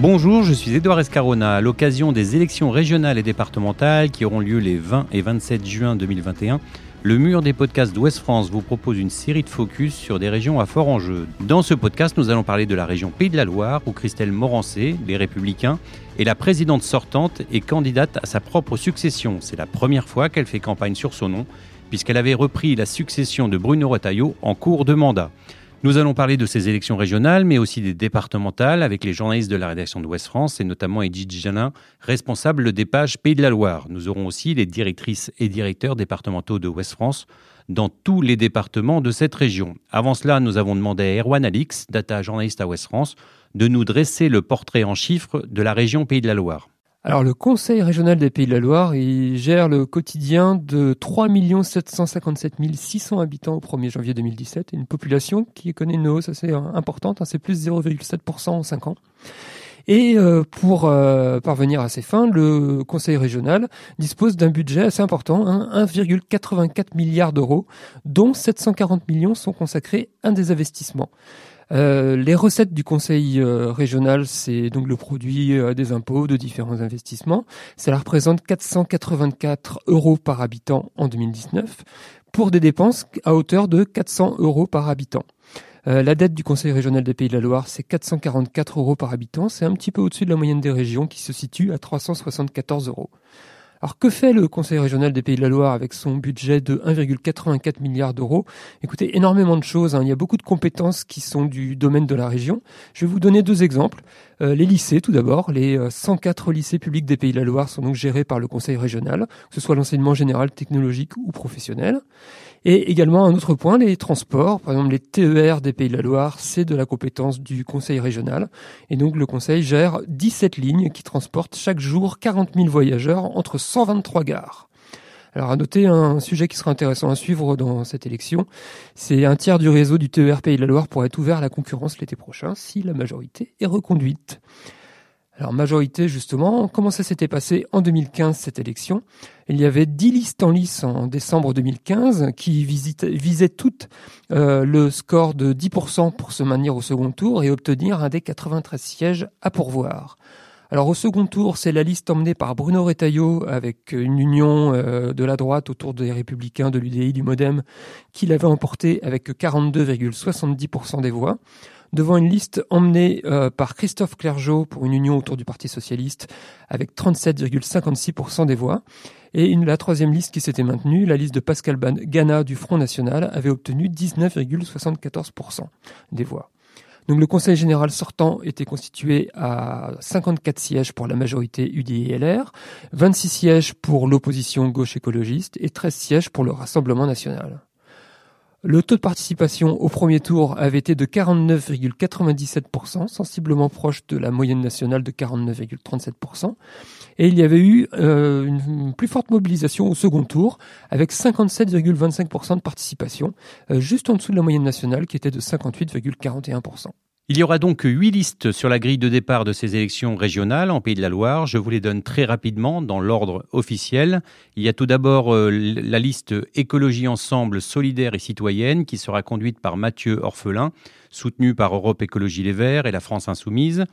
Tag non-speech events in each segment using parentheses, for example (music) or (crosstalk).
Bonjour, je suis Édouard Escarona. À l'occasion des élections régionales et départementales qui auront lieu les 20 et 27 juin 2021, le mur des podcasts d'Ouest France vous propose une série de focus sur des régions à fort enjeu. Dans ce podcast, nous allons parler de la région Pays de la Loire, où Christelle Morancé, les Républicains, est la présidente sortante et candidate à sa propre succession. C'est la première fois qu'elle fait campagne sur son nom, puisqu'elle avait repris la succession de Bruno Retailleau en cours de mandat. Nous allons parler de ces élections régionales, mais aussi des départementales, avec les journalistes de la rédaction d'Ouest France, et notamment Edith Janin, responsable des pages Pays de la Loire. Nous aurons aussi les directrices et directeurs départementaux de Ouest France dans tous les départements de cette région. Avant cela, nous avons demandé à Erwan Alix, data journaliste à Ouest France, de nous dresser le portrait en chiffres de la région Pays de la Loire. Alors le Conseil régional des Pays de la Loire, gère le quotidien de 3 757 600 habitants au 1er janvier 2017 et une population qui connaît une hausse assez importante, hein, c'est plus 0,7% en 5 ans. Et euh, pour euh, parvenir à ces fins, le Conseil régional dispose d'un budget assez important, 1,84 hein, milliards d'euros, dont 740 millions sont consacrés à des investissements. Euh, les recettes du conseil euh, régional, c'est donc le produit euh, des impôts de différents investissements. Ça représente 484 euros par habitant en 2019 pour des dépenses à hauteur de 400 euros par habitant. la dette du Conseil régional des Pays de la Loire, c'est 444 euros par habitant. C'est un petit peu au-dessus de la moyenne des régions qui se situe à 374 euros. Alors que fait le Conseil régional des Pays de la Loire avec son budget de 1,84 milliard d'euros? Écoutez, énormément de choses. Hein. Il y a beaucoup de compétences qui sont du domaine de la région. Je vais vous donner deux exemples. Euh, les lycées, tout d'abord. Les 104 euh, lycées publics des Pays de la Loire sont donc gérés par le Conseil régional, que ce soit l'enseignement général, technologique ou professionnel. Et également un autre point, les transports. Par exemple, les TER des Pays de la Loire, c'est de la compétence du Conseil régional. Et donc le Conseil gère 17 lignes qui transportent chaque jour 40 000 voyageurs entre 123 gares. Alors à noter un sujet qui sera intéressant à suivre dans cette élection, c'est un tiers du réseau du TER Pays de la Loire pourrait être ouvert à la concurrence l'été prochain si la majorité est reconduite. Alors majorité justement, comment ça s'était passé en 2015 cette élection? Il y avait 10 listes en lice en décembre 2015 qui visaient toutes euh, le score de 10% pour se maintenir au second tour et obtenir un des 93 sièges à pourvoir. Alors au second tour, c'est la liste emmenée par Bruno Retailleau avec une union euh, de la droite autour des Républicains, de l'UDI, du MoDem, qui l'avait emporté avec 42,70% des voix devant une liste emmenée euh, par Christophe Clergeau pour une union autour du Parti socialiste avec 37,56% des voix. Et une, la troisième liste qui s'était maintenue, la liste de Pascal Gana du Front National, avait obtenu 19,74% des voix. Donc le Conseil général sortant était constitué à 54 sièges pour la majorité UDI-LR, 26 sièges pour l'opposition gauche écologiste et 13 sièges pour le Rassemblement national. Le taux de participation au premier tour avait été de 49,97%, sensiblement proche de la moyenne nationale de 49,37%. Et il y avait eu euh, une plus forte mobilisation au second tour, avec 57,25% de participation, euh, juste en dessous de la moyenne nationale qui était de 58,41%. Il y aura donc huit listes sur la grille de départ de ces élections régionales en Pays de la Loire. Je vous les donne très rapidement dans l'ordre officiel. Il y a tout d'abord euh, la liste Écologie Ensemble solidaire et citoyenne qui sera conduite par Mathieu Orphelin, soutenu par Europe Écologie Les Verts et la France Insoumise.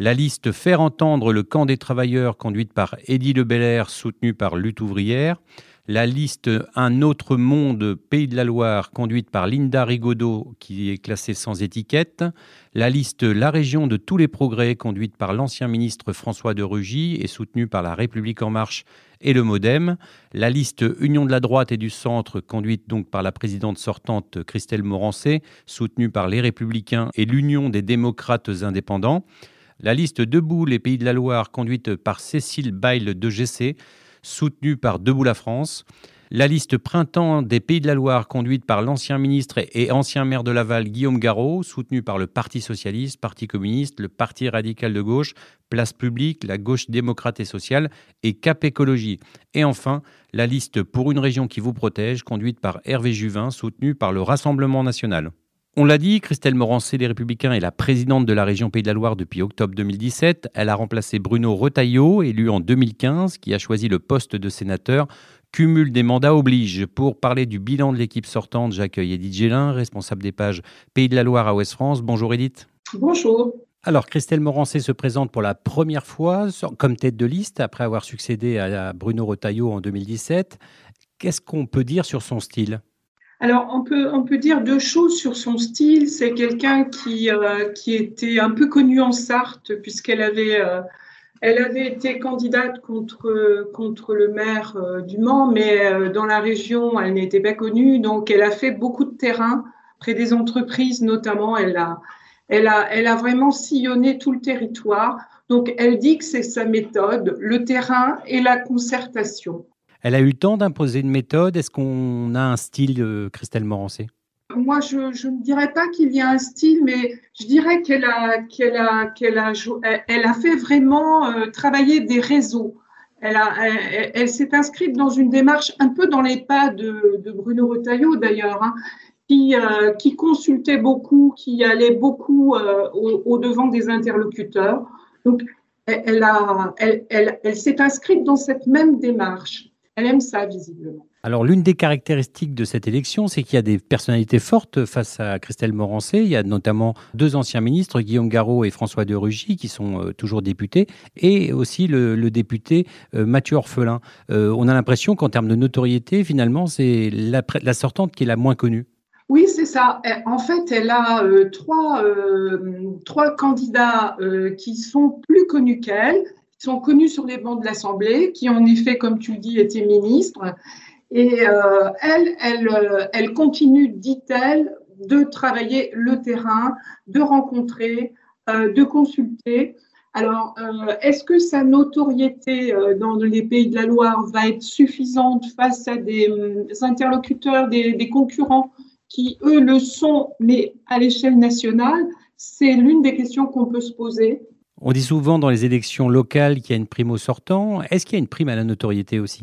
La liste Faire entendre le camp des travailleurs conduite par Édile Le soutenu par Lutte ouvrière la liste Un autre monde Pays de la Loire, conduite par Linda Rigaudot, qui est classée sans étiquette, la liste La région de tous les progrès, conduite par l'ancien ministre François de Rugy et soutenue par La République en marche et le Modem, la liste Union de la droite et du centre, conduite donc par la présidente sortante Christelle Morancé, soutenue par les Républicains et l'Union des démocrates indépendants, la liste Debout les Pays de la Loire, conduite par Cécile Bail de GC, soutenue par Debout la France. La liste Printemps des Pays de la Loire, conduite par l'ancien ministre et ancien maire de Laval Guillaume Garot, soutenue par le Parti socialiste, Parti communiste, le Parti radical de gauche, Place publique, la gauche démocrate et sociale et Cap écologie. Et enfin, la liste Pour une région qui vous protège, conduite par Hervé Juvin, soutenue par le Rassemblement national. On l'a dit, Christelle Morancé des Républicains est la présidente de la région Pays de la Loire depuis octobre 2017. Elle a remplacé Bruno Retailleau, élu en 2015, qui a choisi le poste de sénateur. Cumul des mandats oblige. Pour parler du bilan de l'équipe sortante, j'accueille Edith Gélin, responsable des pages Pays de la Loire à Ouest France. Bonjour Edith. Bonjour. Alors, Christelle Morancé se présente pour la première fois comme tête de liste après avoir succédé à Bruno Retailleau en 2017. Qu'est-ce qu'on peut dire sur son style? Alors, on peut, on peut dire deux choses sur son style. C'est quelqu'un qui, euh, qui était un peu connu en Sarthe, puisqu'elle avait, euh, avait été candidate contre, contre le maire euh, du Mans, mais dans la région, elle n'était pas connue. Donc, elle a fait beaucoup de terrain près des entreprises, notamment. Elle a, elle a, elle a vraiment sillonné tout le territoire. Donc, elle dit que c'est sa méthode, le terrain et la concertation. Elle a eu le temps d'imposer une méthode. Est-ce qu'on a un style, euh, Christelle Morancé moi, je, ne dirais pas qu'il y a un style, mais je dirais qu'elle a, fait vraiment euh, travailler des réseaux. Elle, s'est inscrite dans une démarche un peu dans les pas de, Bruno Retailleau d'ailleurs, hein, qui, euh, qui consultait beaucoup, qui allait beaucoup au, devant des interlocuteurs. Donc, elle s'est inscrite dans cette même démarche. Elle aime ça, visiblement. Alors, l'une des caractéristiques de cette élection, c'est qu'il y a des personnalités fortes face à Christelle Morancé. Il y a notamment deux anciens ministres, Guillaume Garot et François de Rugy, qui sont euh, toujours députés, et aussi le, député euh, Mathieu Orphelin. Euh, on a l'impression qu'en termes de notoriété, finalement, c'est la, la, sortante qui est la moins connue. Oui, c'est ça. En fait, elle a trois, trois candidats qui sont plus connus qu'elle sont connus sur les bancs de l'Assemblée, qui en effet, comme tu le dis, étaient ministres. Et euh, elle, elle, euh, elle continue, dit-elle, de travailler le terrain, de rencontrer, euh, de consulter. Alors, est-ce que sa notoriété dans les pays de la Loire va être suffisante face à des, interlocuteurs, des, des, concurrents qui, eux, le sont, mais à l'échelle nationale? C'est l'une des questions qu'on peut se poser. On dit souvent dans les élections locales qu'il y a une prime au sortant. Est-ce qu'il y a une prime à la notoriété aussi?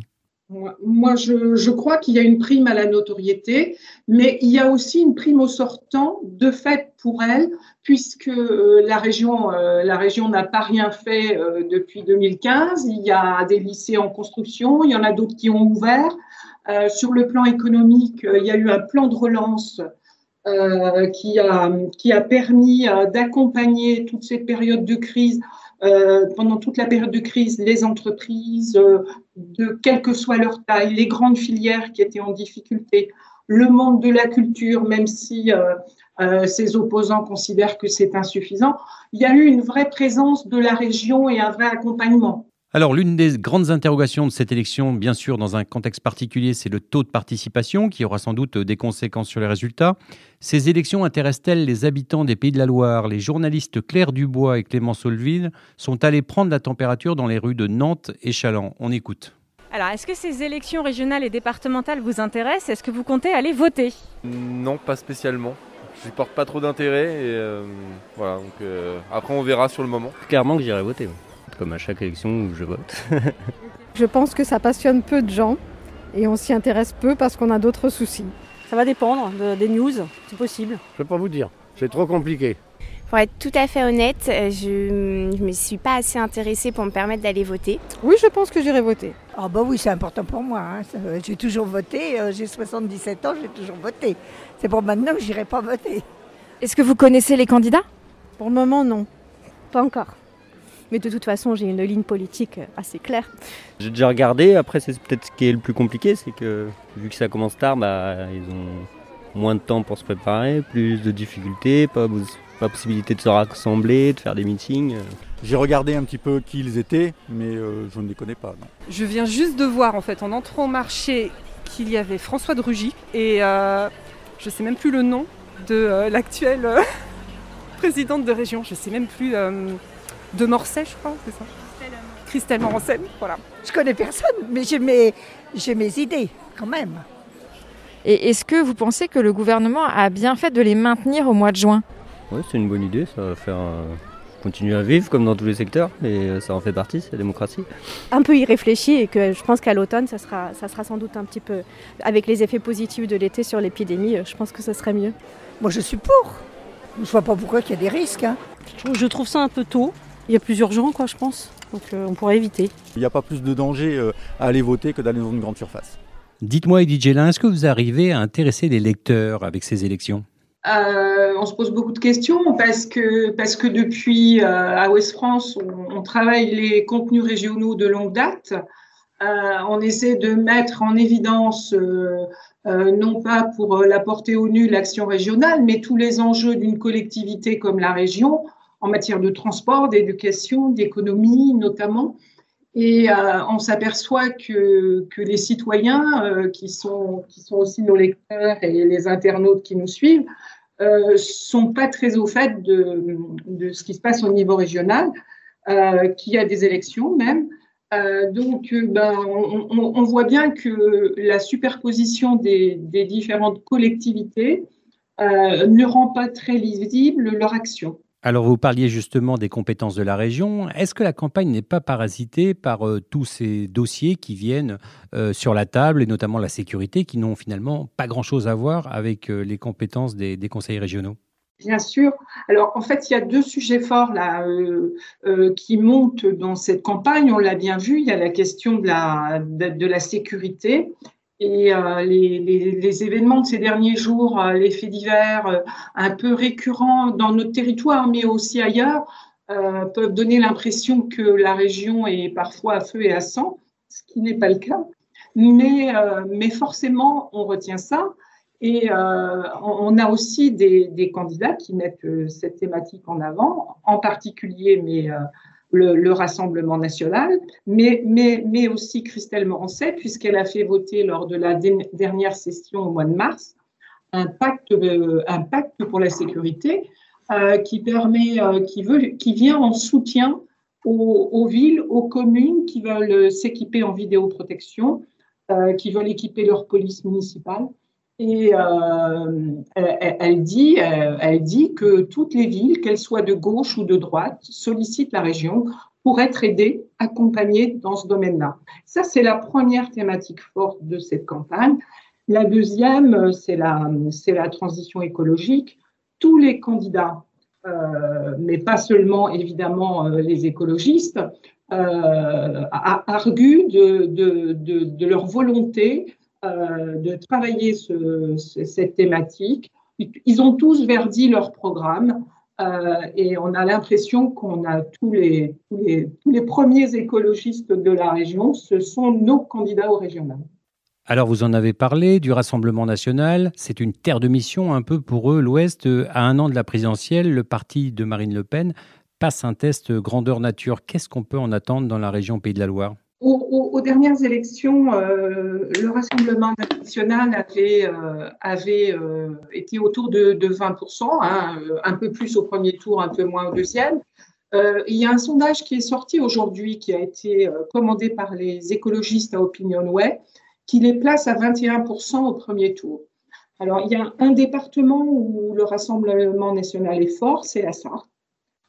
Moi, je, crois qu'il y a une prime à la notoriété, mais il y a aussi une prime au sortant de fait pour elle, puisque euh, la région, euh, la région n'a pas rien fait euh, depuis 2015. Il y a des lycées en construction, il y en a d'autres qui ont ouvert. sur le plan économique, il y a eu un plan de relance euh, qui, a, permis euh, d'accompagner toute cette période de crise, euh, pendant toute la période de crise, les entreprises, de quelle que soit leur taille, les grandes filières qui étaient en difficulté, le monde de la culture, même si ses opposants considèrent que c'est insuffisant, il y a eu une vraie présence de la région et un vrai accompagnement. Alors, l'une des grandes interrogations de cette élection, bien sûr, dans un contexte particulier, c'est le taux de participation qui aura sans doute des conséquences sur les résultats. Ces élections intéressent-elles les habitants des Pays de la Loire? Les journalistes Claire Dubois et Clément Solville sont allés prendre la température dans les rues de Nantes et Chaland. On écoute. Alors, est-ce que ces élections régionales et départementales vous intéressent? Est-ce que vous comptez aller voter? Non, pas spécialement. Je porte pas trop d'intérêt et euh, voilà. Donc, euh, après, on verra sur le moment. Clairement que j'irai voter comme à chaque élection où je vote. (laughs) je pense que ça passionne peu de gens et on s'y intéresse peu parce qu'on a d'autres soucis. Ça va dépendre des news, c'est possible. Je ne peux pas vous dire, c'est trop compliqué. Pour être tout à fait honnête, euh, je ne me suis pas assez intéressée pour me permettre d'aller voter. Oui, je pense que j'irai voter. Ah bah oui, c'est important pour moi. Hein. J'ai toujours voté, euh, j'ai 77 ans, j'ai toujours voté. C'est pour maintenant que j'irai pas voter. Est-ce que vous connaissez les candidats? Pour le moment, non. Pas encore. Mais de toute façon, j'ai une ligne politique assez claire. J'ai déjà regardé. Après, c'est peut-être ce qui est le plus compliqué, c'est que vu que ça commence tard, bah, ils ont moins de temps pour se préparer, plus de difficultés, pas, pas possibilité de se rassembler, de faire des meetings. J'ai regardé un petit peu qui ils étaient, mais euh, je ne les connais pas. Je viens juste de voir, en fait, en entrant au marché, qu'il y avait François de Rugy et euh, je ne sais même plus le nom de euh, l'actuelle (laughs) présidente de région. Je ne sais même plus de Morcey, je crois, c'est ça Christelle Morancet, voilà. Je connais personne, mais j'ai mes, j'ai mes idées quand même. Et est-ce que vous pensez que le gouvernement a bien fait de les maintenir au mois de juin? Oui, c'est une bonne idée, ça va faire euh, continuer à vivre comme dans tous les secteurs, et euh, ça en fait partie, c'est la démocratie. Un peu irréfléchi et que je pense qu'à l'automne, ça sera, ça sera sans doute un petit peu, avec les effets positifs de l'été sur l'épidémie, je pense que ce serait mieux. Moi je suis pour. Je ne vois pas pourquoi il y a des risques. Hein. Je trouve ça un peu tôt. Il y a plusieurs gens, quoi, je pense. Donc euh, on pourrait éviter. Il n'y a pas plus de danger euh, à aller voter que d'aller dans une grande surface. Dites-moi, Edith Gélin, est-ce que vous arrivez à intéresser les lecteurs avec ces élections? On se pose beaucoup de questions parce que, parce que depuis à Ouest France, on, travaille les contenus régionaux de longue date. on essaie de mettre en évidence, non pas pour la porter au nu l'action régionale, mais tous les enjeux d'une collectivité comme la région en matière de transport, d'éducation, d'économie notamment. Et euh, on s'aperçoit que, les citoyens, euh, qui, sont, qui sont aussi nos lecteurs et les internautes qui nous suivent, euh, sont pas très au fait de, de, ce qui se passe au niveau régional, qu'il y a des élections même. Donc, ben, on, on, voit bien que la superposition des, des différentes collectivités ne rend pas très lisible leur action. Alors vous parliez justement des compétences de la région. Est-ce que la campagne n'est pas parasitée par euh, tous ces dossiers qui viennent euh, sur la table, et notamment la sécurité, qui n'ont finalement pas grand-chose à voir avec euh, les compétences des, conseils régionaux? Bien sûr. Alors, en fait, il y a deux sujets forts qui montent dans cette campagne. On l'a bien vu. Il y a la question de la sécurité et euh, les, événements de ces derniers jours, euh, les faits divers euh, un peu récurrents dans notre territoire, mais aussi ailleurs, peuvent donner l'impression que la région est parfois à feu et à sang, ce qui n'est pas le cas. Mais, mais forcément, on retient ça. Et on a aussi des, des, candidats qui mettent cette thématique en avant, en particulier, mais le, Rassemblement national, mais, mais, mais aussi Christelle Morancet, puisqu'elle a fait voter lors de la dernière session au mois de mars un pacte, euh, un pacte pour la sécurité euh, qui permet, euh, qui, veut, qui vient en soutien aux, aux villes, aux communes qui veulent s'équiper en vidéoprotection, qui veulent équiper leur police municipale. Et euh, elle, dit, euh, elle que toutes les villes, qu'elles soient de gauche ou de droite, sollicitent la région pour être aidées, accompagnées dans ce domaine-là. Ça, c'est la première thématique forte de cette campagne. La deuxième, c'est la, c'est la transition écologique. Tous les candidats, euh, mais pas seulement évidemment euh, les écologistes, euh, arguent de, leur volonté euh, de travailler cette thématique. Ils ont tous verdi leur programme euh, et on a l'impression qu'on a tous les, tous les, tous les premiers écologistes de la région, ce sont nos candidats au régional. Alors vous en avez parlé du Rassemblement national, c'est une terre de mission un peu pour eux, l'Ouest. À un an de la présidentielle, le parti de Marine Le Pen passe un test grandeur nature. Qu'est-ce qu'on peut en attendre dans la région Pays de la Loire? Aux, dernières élections, euh, le Rassemblement national avait, euh, avait euh, été autour de, 20%, hein, un peu plus au premier tour, un peu moins au deuxième. il y a un sondage qui est sorti aujourd'hui, qui a été commandé par les écologistes à OpinionWay, qui les place à 21% au premier tour. Alors, il y a un département où le Rassemblement national est fort, c'est la Sarthe.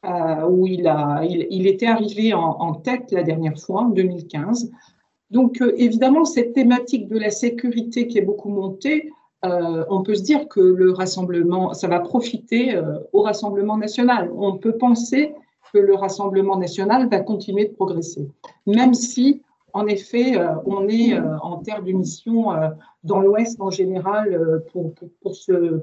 Euh, où il, a, il, était arrivé en, tête la dernière fois, en 2015. Donc, euh, évidemment, cette thématique de la sécurité qui est beaucoup montée, euh, on peut se dire que le rassemblement, ça va profiter au Rassemblement national. On peut penser que le Rassemblement national va continuer de progresser, même si, en effet, on est en terre de mission dans l'Ouest en général pour,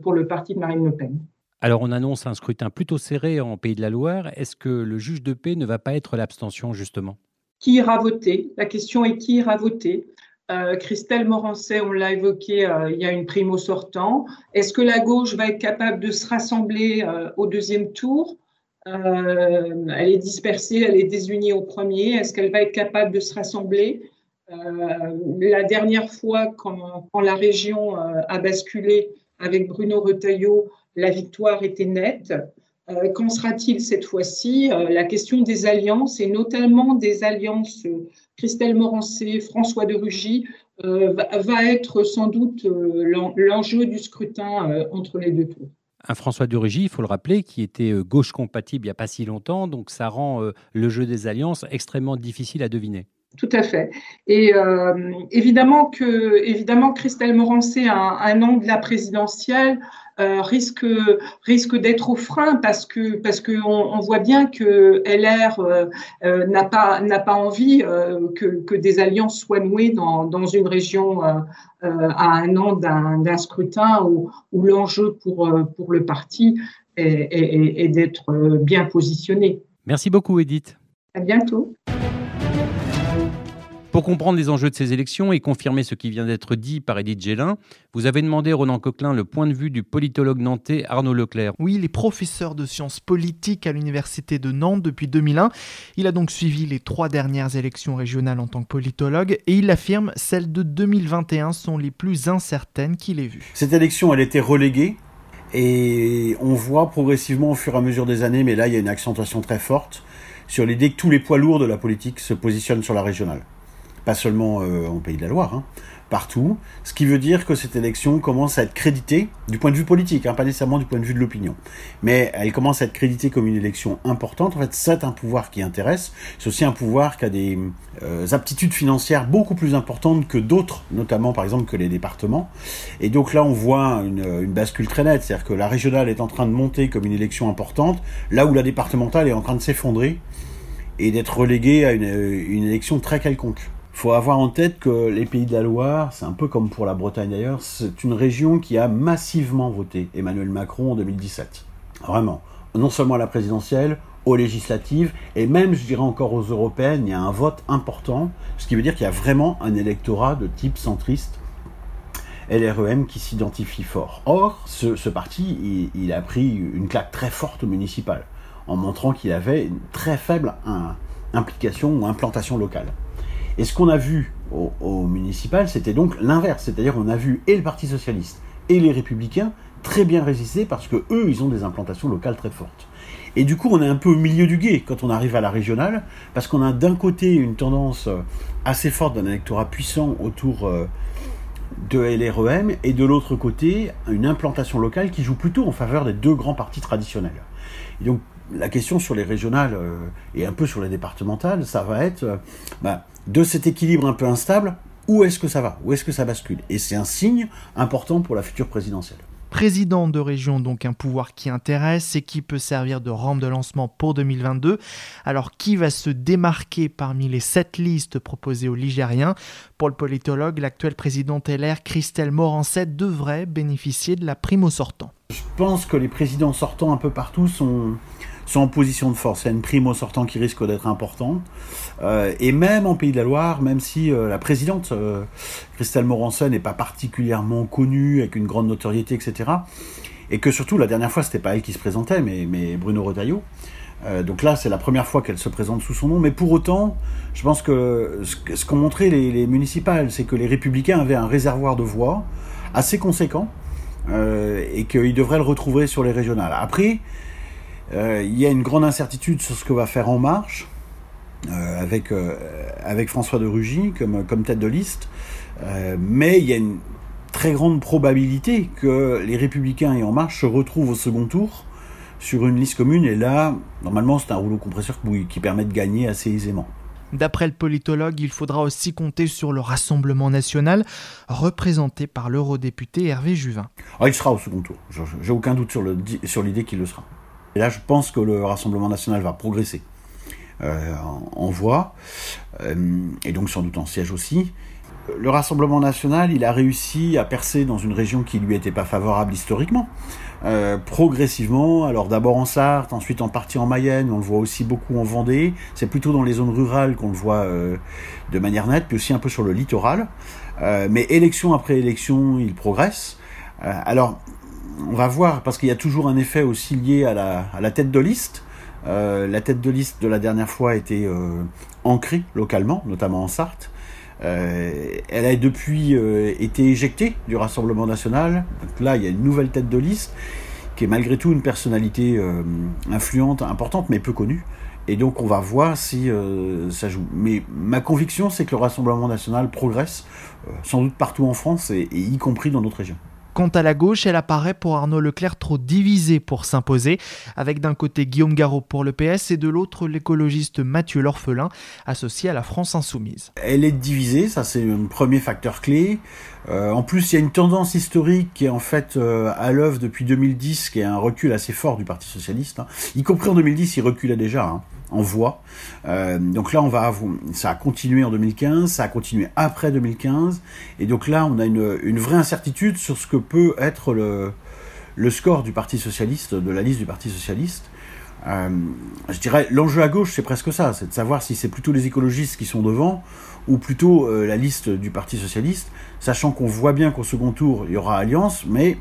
pour, le parti de Marine Le Pen. Alors on annonce un scrutin plutôt serré en Pays de la Loire. Est-ce que le juge de paix ne va pas être l'abstention justement? Qui ira voter? La question est qui ira voter? Euh, Christelle Morancet, on l'a évoqué, euh, il y a une prime au sortant. Est-ce que la gauche va être capable de se rassembler euh, au deuxième tour? Elle est dispersée, elle est désunie au premier. Est-ce qu'elle va être capable de se rassembler? La dernière fois, quand, quand la région a basculé avec Bruno Retailleau, la victoire était nette. Euh, qu'en sera-t-il cette fois-ci? Euh, La question des alliances, et notamment des alliances euh, Christelle Morancé, François de Rugy, va, être sans doute l'enjeu du scrutin entre les deux tours. Un François de Rugy, il faut le rappeler, qui était gauche compatible il n'y a pas si longtemps, donc ça rend le jeu des alliances extrêmement difficile à deviner. Tout à fait. Et euh, évidemment que évidemment Christelle Morancé, un, un an de la présidentielle, euh, risque risque d'être au frein parce que parce que on, voit bien que LR euh, euh, n'a pas n'a pas envie que, que des alliances soient nouées dans, dans une région à un an d'un scrutin où, où l'enjeu pour pour le parti est, est, est d'être bien positionné. Merci beaucoup Edith. À bientôt. Pour comprendre les enjeux de ces élections et confirmer ce qui vient d'être dit par Edith Gélin, vous avez demandé Ronan Coquelin le point de vue du politologue nantais Arnaud Leclerc. Oui, il est professeur de sciences politiques à l'université de Nantes depuis 2001. Il a donc suivi les trois dernières élections régionales en tant que politologue et il affirme celles de 2021 sont les plus incertaines qu'il ait vues. Cette élection, elle était reléguée et on voit progressivement au fur et à mesure des années, mais là il y a une accentuation très forte sur l'idée que tous les poids lourds de la politique se positionnent sur la régionale pas seulement euh, en Pays de la Loire, hein, partout, ce qui veut dire que cette élection commence à être créditée du point de vue politique, hein, pas nécessairement du point de vue de l'opinion, mais elle commence à être créditée comme une élection importante. En fait, c'est un pouvoir qui intéresse, c'est aussi un pouvoir qui a des euh, aptitudes financières beaucoup plus importantes que d'autres, notamment par exemple que les départements. Et donc là, on voit une, bascule très nette, c'est-à-dire que la régionale est en train de monter comme une élection importante, là où la départementale est en train de s'effondrer et d'être reléguée à une élection très quelconque faut avoir en tête que les Pays de la Loire, c'est un peu comme pour la Bretagne d'ailleurs, c'est une région qui a massivement voté Emmanuel Macron en 2017. Vraiment. Non seulement à la présidentielle, aux législatives, et même, je dirais encore aux européennes, il y a un vote important, ce qui veut dire qu'il y a vraiment un électorat de type centriste LREM qui s'identifie fort. Or, ce, parti, il, a pris une claque très forte municipale, en montrant qu'il avait une très faible implication ou implantation locale. Et ce qu'on a vu au, municipal, c'était donc l'inverse. C'est-à-dire on a vu et le Parti socialiste et les républicains très bien résister parce que eux, ils ont des implantations locales très fortes. Et du coup, on est un peu au milieu du guet quand on arrive à la régionale, parce qu'on a d'un côté une tendance assez forte d'un électorat puissant autour euh, de LREM, et de l'autre côté, une implantation locale qui joue plutôt en faveur des deux grands partis traditionnels. Et donc, la question sur les régionales euh, et un peu sur les départementales, ça va être bah, de cet équilibre un peu instable, où est-ce que ça va? Où est-ce que ça bascule? Et c'est un signe important pour la future présidentielle. Président de région, donc un pouvoir qui intéresse et qui peut servir de rampe de lancement pour 2022. Alors qui va se démarquer parmi les sept listes proposées aux Ligériens? Pour le politologue, l'actuel président LR, Christelle Morancet, devrait bénéficier de la prime au sortant. Je pense que les présidents sortants un peu partout sont, sont en position de force. Il y a une prime au sortant qui risque d'être importante. Euh, et même en Pays de la Loire, même si euh, la présidente euh, Christelle Morançon n'est pas particulièrement connue, avec une grande notoriété, etc. Et que surtout, la dernière fois, c'était pas elle qui se présentait, mais, Bruno Retailleau. donc là, c'est la première fois qu'elle se présente sous son nom. Mais pour autant, je pense que ce, qu'ont montré les, les municipales, c'est que les républicains avaient un réservoir de voix assez conséquent. et qu'ils devraient le retrouver sur les régionales. Après, euh, il y a une grande incertitude sur ce que va faire En Marche, euh, avec, euh, avec François de Rugy comme, comme tête de liste, mais il y a une très grande probabilité que les Républicains et En Marche se retrouvent au second tour sur une liste commune, et là, normalement, c'est un rouleau compresseur qui permet de gagner assez aisément. D'après le politologue, il faudra aussi compter sur le Rassemblement national, représenté par l'eurodéputé Hervé Juvin. Ah, il sera au second tour, j'ai aucun doute sur l'idée sur qu'il le sera. Et là, je pense que le Rassemblement national va progresser euh, en, voix, euh, et donc sans doute en siège aussi. Le Rassemblement national, il a réussi à percer dans une région qui lui était pas favorable historiquement, euh, progressivement. Alors d'abord en Sarthe, ensuite en partie en Mayenne, on le voit aussi beaucoup en Vendée. C'est plutôt dans les zones rurales qu'on le voit de manière nette, puis aussi un peu sur le littoral. mais élection après élection, il progresse. alors on va voir, parce qu'il y a toujours un effet aussi lié à la, tête de liste. Euh, la tête de liste de la dernière fois été euh, ancrée localement, notamment en Sarthe. Euh, elle a depuis été éjectée du Rassemblement national. Donc là, il y a une nouvelle tête de liste qui est malgré tout une personnalité influente, importante, mais peu connue. Et donc on va voir si ça joue. Mais ma conviction, c'est que le Rassemblement national progresse, sans doute partout en France, et y compris dans notre région. Quant à la gauche, elle apparaît pour Arnaud Leclerc trop divisée pour s'imposer, avec d'un côté Guillaume Garot pour le PS et de l'autre l'écologiste Mathieu L'Orphelin, associé à la France Insoumise. Elle est divisée, ça c'est un premier facteur clé. Euh, en plus, il y a une tendance historique qui est en fait euh, à l'œuvre depuis 2010, qui est un recul assez fort du Parti socialiste. Hein. Y compris en 2010, il reculait déjà. Hein en. Euh, donc là, on va ça a continué en 2015, ça a continué après 2015, et donc là, on a une, vraie incertitude sur ce que peut être le, le score du Parti socialiste, de la liste du Parti socialiste. Euh, je dirais, l'enjeu à gauche, c'est presque ça, c'est de savoir si c'est plutôt les écologistes qui sont devant, ou plutôt euh, la liste du Parti socialiste, sachant qu'on voit bien qu'au second tour, il y aura alliance, mais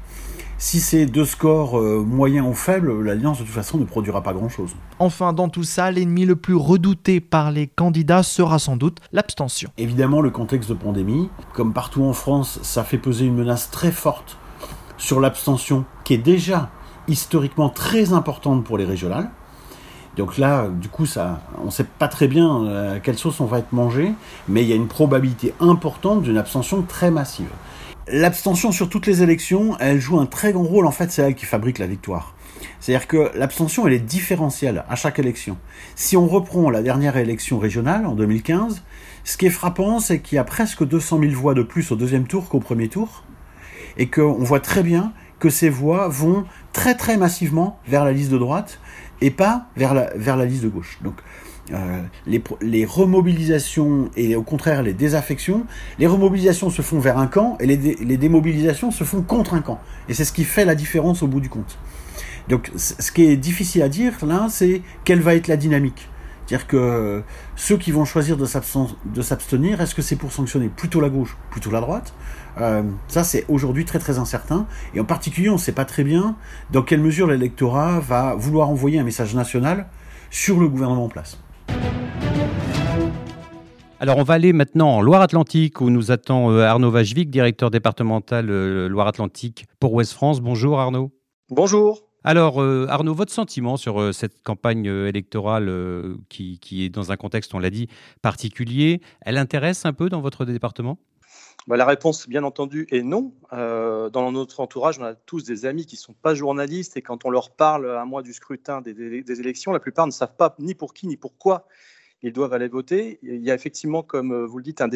si c'est deux scores euh, moyens ou faibles, l'alliance de toute façon ne produira pas grand-chose. Enfin, dans tout ça, l'ennemi le plus redouté par les candidats sera sans doute l'abstention. Évidemment, le contexte de pandémie, comme partout en France, ça fait peser une menace très forte sur l'abstention, qui est déjà historiquement très importante pour les régionales. Donc là, du coup, ça, on ne sait pas très bien euh, à quelle sauce on va être mangé, mais il y a une probabilité importante d'une abstention très massive. L'abstention sur toutes les élections, elle joue un très grand rôle. En fait, c'est elle qui fabrique la victoire. C'est-à-dire que l'abstention, elle est différentielle à chaque élection. Si on reprend la dernière élection régionale en 2015, ce qui est frappant, c'est qu'il y a presque 200 000 voix de plus au deuxième tour qu'au premier tour, et qu'on voit très bien que ces voix vont très très massivement vers la liste de droite et pas vers la, vers la liste de gauche. Donc euh, les, les, remobilisations et au contraire les désaffections, les remobilisations se font vers un camp et les, démobilisations se font contre un camp. Et c'est ce qui fait la différence au bout du compte. Donc ce qui est difficile à dire là, c'est quelle va être la dynamique. C'est-à-dire que ceux qui vont choisir de s'abstenir, est-ce que c'est pour sanctionner plutôt la gauche, plutôt la droite? Euh, Ça, c'est aujourd'hui très très incertain. Et en particulier, on ne sait pas très bien dans quelle mesure l'électorat va vouloir envoyer un message national sur le gouvernement en place. Alors on va aller maintenant en Loire-Atlantique où nous attend euh, Arnaud Vajvik, directeur départemental euh, Loire-Atlantique pour Ouest France. Bonjour Arnaud. Bonjour. Alors euh, Arnaud, votre sentiment sur cette campagne électorale qui, est dans un contexte, on l'a dit, particulier, elle intéresse un peu dans votre département? Bah, la réponse, bien entendu, est non. dans notre entourage, on a tous des amis qui ne sont pas journalistes et quand on leur parle un mois du scrutin des, élections, la plupart ne savent pas ni pour qui ni pourquoi ils doivent aller voter. Il y a effectivement, comme euh, vous le dites, un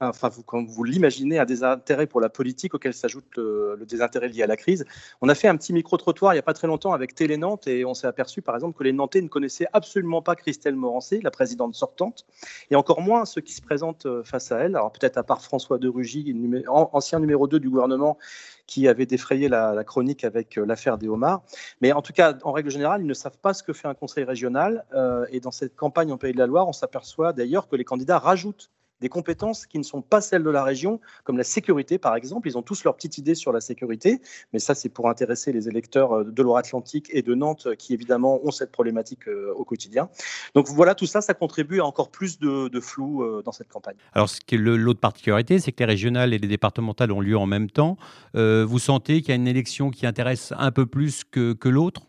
enfin, comme vous l'imaginez, un désintérêt pour la politique auquel s'ajoute le, désintérêt lié à la crise. On a fait un petit micro-trottoir il n'y a pas très longtemps avec Télé Nantes et on s'est aperçu, par exemple, que les Nantais ne connaissaient absolument pas Christelle Morancé, la présidente sortante, et encore moins ceux qui se présentent euh, face à elle. Alors peut-être à part François de Rugy, ancien numéro 2 du gouvernement, qui avait défrayé la, chronique avec euh, l'affaire des homards. Mais en tout cas, en règle générale, ils ne savent pas ce que fait un conseil régional. Euh, et dans cette campagne en Pays de la Loire, on s'aperçoit d'ailleurs que les candidats rajoutent des compétences qui ne sont pas celles de la région, comme la sécurité par exemple. Ils ont tous leur petite idée sur la sécurité, mais ça c'est pour intéresser les électeurs euh, de Loire-Atlantique et de Nantes qui évidemment ont cette problématique euh, au quotidien. Donc voilà, tout ça, ça contribue à encore plus de, flou euh, dans cette campagne. Alors ce qui est l'autre particularité, c'est que les régionales et les départementales ont lieu en même temps. vous sentez qu'il y a une élection qui intéresse un peu plus que l'autre?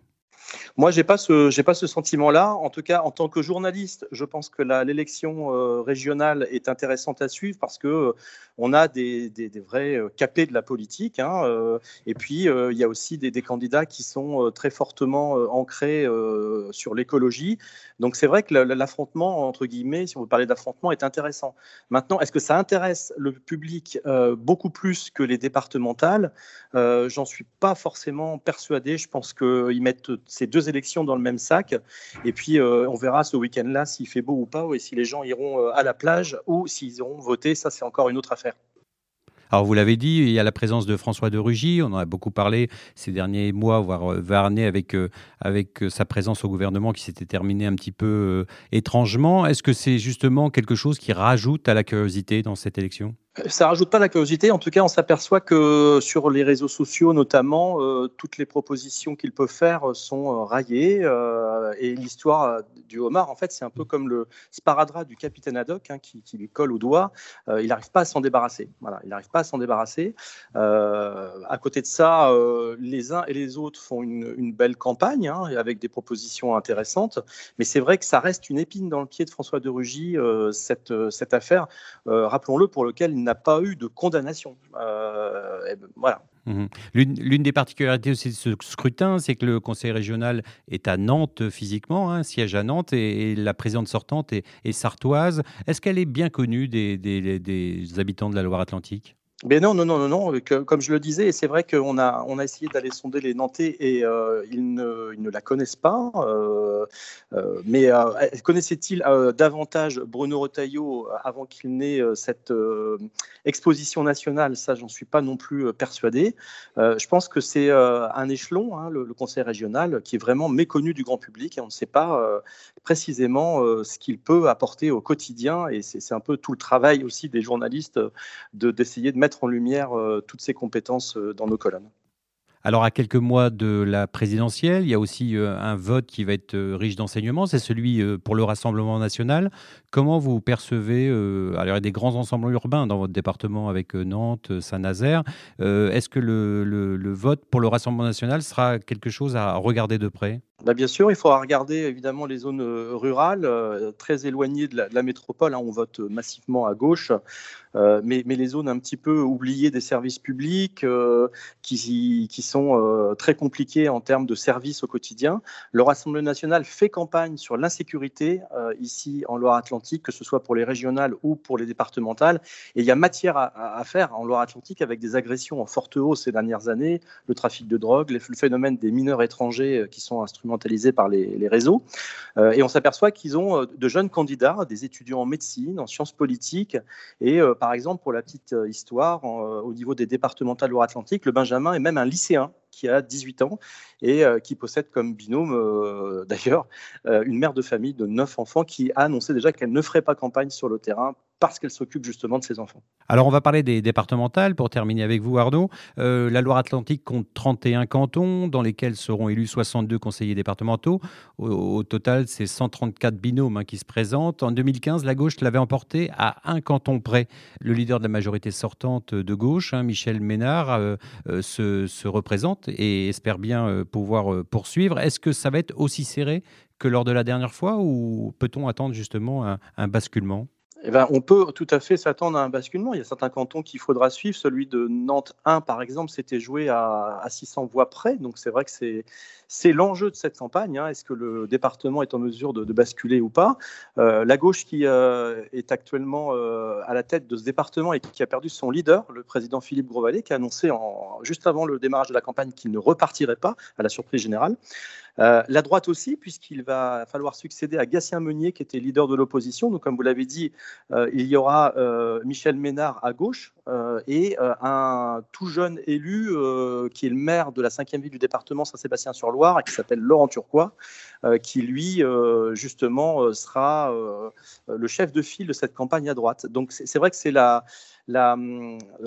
Moi, j'ai pas ce, j'ai pas ce sentiment-là. En tout cas, en tant que journaliste, je pense que l'élection euh, régionale est intéressante à suivre parce que euh, on a des, vrais euh, capés de la politique. Hein, et puis, il y a aussi des, candidats qui sont très fortement ancrés sur l'écologie. Donc, c'est vrai que l'affrontement entre guillemets, si on veut parler d'affrontement, est intéressant. Maintenant, est-ce que ça intéresse le public beaucoup plus que les départementales? J'en suis pas forcément persuadé. Je pense qu'ils mettent ces deux élections dans le même sac. Et puis, euh, on verra ce week-end-là s'il fait beau ou pas, et si les gens iront euh, à la plage ou s'ils iront voter. Ça, c'est encore une autre affaire. Alors vous l'avez dit, il y a la présence de François de Rugy, on en a beaucoup parlé ces derniers mois, voire euh, Varney avec, avec sa présence au gouvernement qui s'était terminée un petit peu étrangement. Est-ce que c'est justement quelque chose qui rajoute à la curiosité dans cette élection? Ça rajoute pas la curiosité. En tout cas, on s'aperçoit que sur les réseaux sociaux, notamment, euh, toutes les propositions qu'il peut faire sont euh, raillées. Euh, et l'histoire du homard, en fait, c'est un peu comme le sparadrap du capitaine Haddock hein, qui, lui colle au doigt. il n'arrive pas à s'en débarrasser. Voilà, il n'arrive pas à s'en débarrasser. à côté de ça, les uns et les autres font une, belle campagne hein, avec des propositions intéressantes. Mais c'est vrai que ça reste une épine dans le pied de François de Rugy, cette, cette affaire. Rappelons-le, pour lequel il n'a pas eu de condamnation. Ben, voilà. Mmh l'une des particularités aussi de ce scrutin, c'est que le conseil régional est à Nantes physiquement, hein, siège à Nantes, et, la présidente sortante est, sartoise. Est-ce qu'elle est bien connue des habitants de la Loire-Atlantique? Mais non, non, non, non, non. comme je le disais, c'est vrai qu'on a, on a essayé d'aller sonder les Nantais et euh, ils, ne, ils, ne, la connaissent pas. Euh, euh, mais connaissait-il davantage Bruno Retailleau avant qu'il n'ait cette exposition nationale? Ça, j'en suis pas non plus persuadé. je pense que c'est un échelon, hein, le, Conseil régional, qui est vraiment méconnu du grand public et on ne sait pas précisément ce qu'il peut apporter au quotidien. Et c'est un peu tout le travail aussi des journalistes d'essayer de, mettre en lumière euh, toutes ces compétences euh, dans nos colonnes. Alors, à quelques mois de la présidentielle, il y a aussi euh, un vote qui va être riche d'enseignements, c'est celui pour le Rassemblement national. Comment vous percevez, alors il y a des grands ensembles urbains dans votre département avec Nantes, Saint-Nazaire, est-ce que le, vote pour le Rassemblement national sera quelque chose à regarder de près? Bah, bien sûr, il faudra regarder évidemment les zones rurales, très éloignées de la, métropole. Hein, on vote massivement à gauche. Euh, mais, les zones un petit peu oubliées des services publics, euh, qui, sont euh, très compliquées en termes de services au quotidien. Le Rassemblement national fait campagne sur l'insécurité ici en Loire-Atlantique, que ce soit pour les régionales ou pour les départementales. Et il y a matière à, faire en Loire-Atlantique avec des agressions en forte hausse ces dernières années, le trafic de drogue, le phénomène des mineurs étrangers qui sont par les, réseaux. et on s'aperçoit qu'ils ont de jeunes candidats, des étudiants en médecine, en sciences politiques et par exemple, pour la petite euh, histoire, euh, au niveau des départementales Loire-Atlantique, le Benjamin est même un lycéen qui a 18 ans et euh, qui possède comme binôme, (laughs) d'ailleurs, une mère de famille de 9 enfants qui a annoncé déjà qu'elle ne ferait pas campagne sur le terrain parce qu'elle s'occupe justement de ses enfants. Alors on va parler des départementales pour terminer avec vous Arnaud. Euh, la Loire-Atlantique compte 31 cantons dans lesquels seront élus 62 conseillers départementaux. Au, total, c'est 134 binômes hein, qui se présentent. En 2015, la gauche l'avait emporté à un canton près. Le leader de la majorité sortante de gauche, hein, Michel Ménard, euh, euh, se, représente et espère bien pouvoir poursuivre. Est-ce que ça va être aussi serré que lors de la dernière fois ou peut-on attendre justement un basculement? Eh ben, on peut tout à fait s'attendre à un basculement. Il y a certains cantons qu'il faudra suivre. Celui de Nantes 1, par exemple, s'était joué à, 600 voix près. Donc c'est vrai que c'est l'enjeu de cette campagne. Hein. Est-ce que le département est en mesure de, basculer ou pas? Euh, La gauche qui euh, est actuellement euh, à la tête de ce département et qui a perdu son leader, le président Philippe Grosvalet, qui a annoncé juste avant le démarrage de la campagne qu'il ne repartirait pas, à la surprise générale. Euh, la droite aussi, puisqu'il va falloir succéder à Gatien Meunier, qui était leader de l'opposition. Donc, comme vous l'avez dit, euh, il y aura euh, Michel Ménard à gauche et un tout jeune élu qui est le maire de la cinquième ville du département, Saint-Sébastien-sur-Loire, qui s'appelle Laurent Turquois, qui lui, justement, sera le chef de file de cette campagne à droite. Donc, c'est vrai que c'est la la,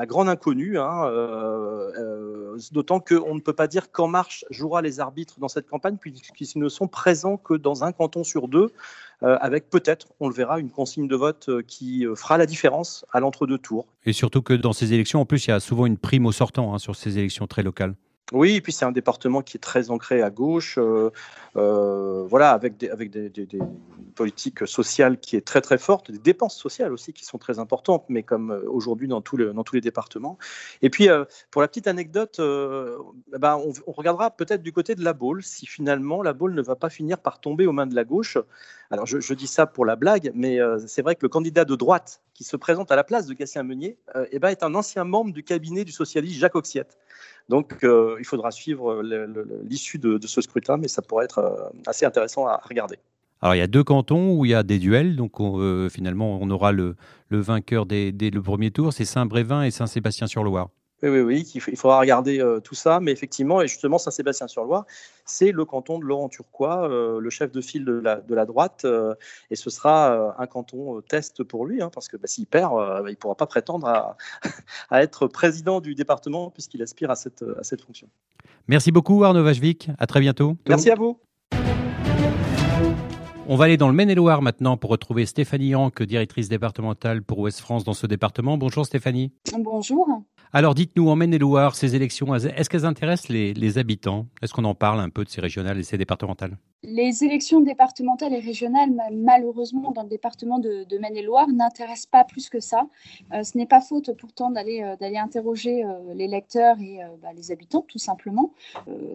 grande inconnue, hein, euh, euh, d'autant qu'on ne peut pas dire qu'En Marche jouera les arbitres dans cette campagne, puisqu'ils ne sont présents que dans un canton sur deux, euh, avec peut-être, on le verra, une consigne de vote qui fera la différence à l'entre-deux tours. Et surtout que dans ces élections, en plus, il y a souvent une prime au sortant hein, sur ces élections très locales. Oui, et puis c'est un département qui est très ancré à gauche, euh, euh, voilà, avec, des, avec des, politiques sociales qui est très très forte, des dépenses sociales aussi qui sont très importantes, mais comme euh, aujourd'hui dans, tous les départements. Et puis, pour la petite anecdote, ben, on, regardera peut-être du côté de la Baule, si finalement la Baule ne va pas finir par tomber aux mains de la gauche. Alors je, je dis ça pour la blague, mais c'est vrai que le candidat de droite qui se présente à la place de Gatien Meunier eh ben, est un ancien membre du cabinet du socialiste Jacques Oxiette. Donc, euh, il faudra suivre l'issue de, ce scrutin, mais ça pourrait être euh, assez intéressant à regarder. Alors, il y a deux cantons où il y a des duels, donc euh, finalement, on aura le, vainqueur dès, le premier tour, c'est Saint-Brévin et Saint-Sébastien-sur-Loire. Oui, oui, oui, il faudra regarder euh, tout ça, mais effectivement, et justement, Saint-Sébastien-sur-Loire, c'est le canton de Laurent Turquois, euh, le chef de file de la, de la droite, euh, et ce sera un canton test pour lui, hein, parce que bah, s'il perd, il ne pourra pas prétendre à, (laughs) à, être président du département, puisqu'il aspire à cette, à cette fonction. Merci beaucoup, Arnaud Vajvik. À très bientôt. Merci à vous. On va aller dans le Maine-et-Loire maintenant pour retrouver Stéphanie Hanck, directrice départementale pour Ouest France dans ce département. Bonjour Stéphanie. Bonjour. Alors dites-nous, en Maine-et-Loire, ces élections, est-ce qu'elles intéressent les, les habitants? Est-ce qu'on en parle un peu de ces régionales et ces départementales? Les élections départementales et régionales, malheureusement, dans le département de, Maine-et-Loire, n'intéressent pas plus que ça. Euh, ce n'est pas faute pourtant d'aller euh, interroger euh, les lecteurs et bah, les habitants, tout simplement,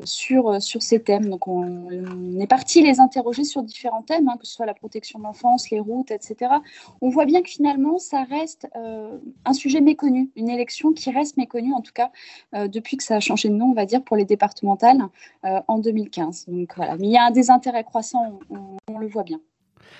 sur, sur ces thèmes. Donc, on, est parti les interroger sur différents thèmes, hein, que ce soit la protection de l'enfance, les routes, etc. On voit bien que finalement, ça reste un sujet méconnu, une élection qui reste méconnue, en tout cas, depuis que ça a changé de nom, on va dire, pour les départementales en 2015. Donc, voilà. Mais il y a un des intérêt croissant, on, le voit bien.